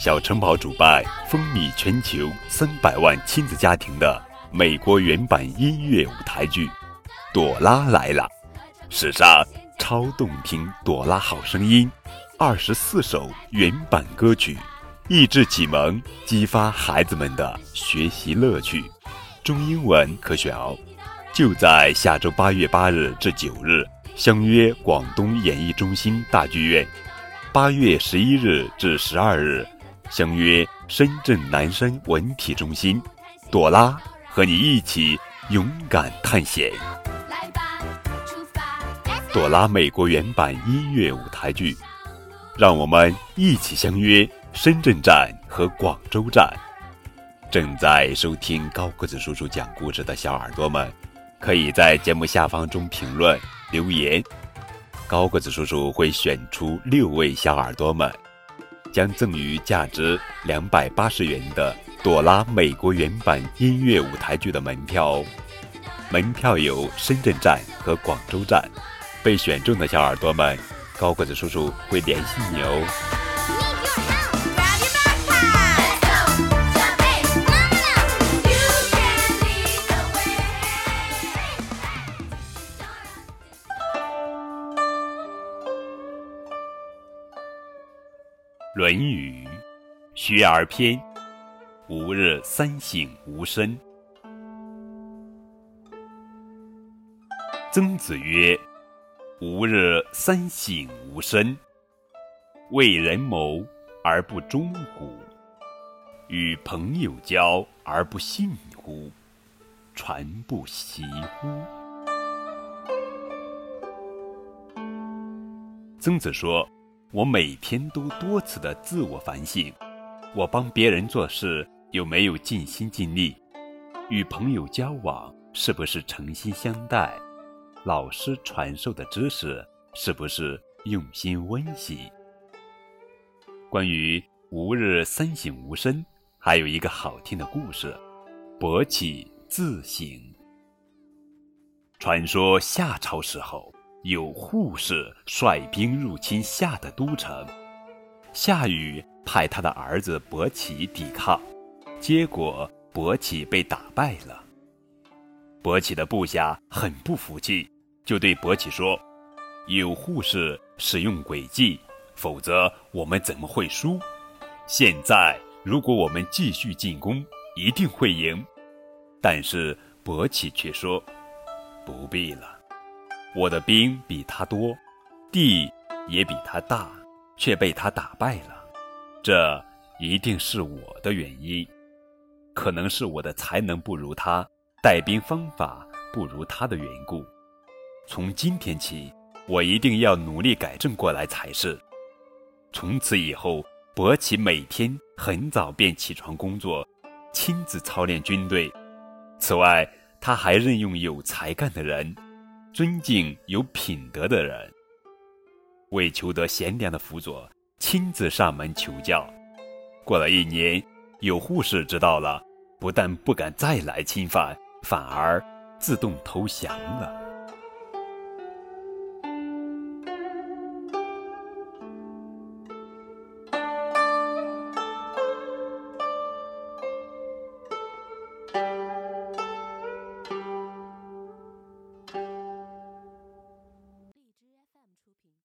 小城堡主办、风靡全球三百万亲子家庭的美国原版音乐舞台剧《朵拉来了》，史上超动听《朵拉好声音》，二十四首原版歌曲，益智启蒙，激发孩子们的学习乐趣。中英文可选哦。就在下周八月八日至九日，相约广东演艺中心大剧院；八月十一日至十二日。相约深圳南山文体中心，朵拉和你一起勇敢探险。来吧，出发朵拉美国原版音乐舞台剧，让我们一起相约深圳站和广州站。正在收听高个子叔叔讲故事的小耳朵们，可以在节目下方中评论留言，高个子叔叔会选出六位小耳朵们。将赠予价值两百八十元的《朵拉》美国原版音乐舞台剧的门票哦！门票有深圳站和广州站，被选中的小耳朵们，高个子叔叔会联系你哦。《论语·学而篇》：吾日三省吾身。曾子曰：“吾日三省吾身：为人谋而不忠乎？与朋友交而不信乎？传不习乎？”曾子说。我每天都多次的自我反省：我帮别人做事有没有尽心尽力？与朋友交往是不是诚心相待？老师传授的知识是不是用心温习？关于吾日三省吾身，还有一个好听的故事：伯起自省。传说夏朝时候。有护士率兵入侵夏的都城，夏禹派他的儿子伯起抵抗，结果伯起被打败了。伯起的部下很不服气，就对伯起说：“有护士使用诡计，否则我们怎么会输？现在如果我们继续进攻，一定会赢。”但是伯起却说：“不必了。”我的兵比他多，地也比他大，却被他打败了，这一定是我的原因，可能是我的才能不如他，带兵方法不如他的缘故。从今天起，我一定要努力改正过来才是。从此以后，伯起每天很早便起床工作，亲自操练军队。此外，他还任用有才干的人。尊敬有品德的人，为求得贤良的辅佐，亲自上门求教。过了一年，有护士知道了，不但不敢再来侵犯，反而自动投降了。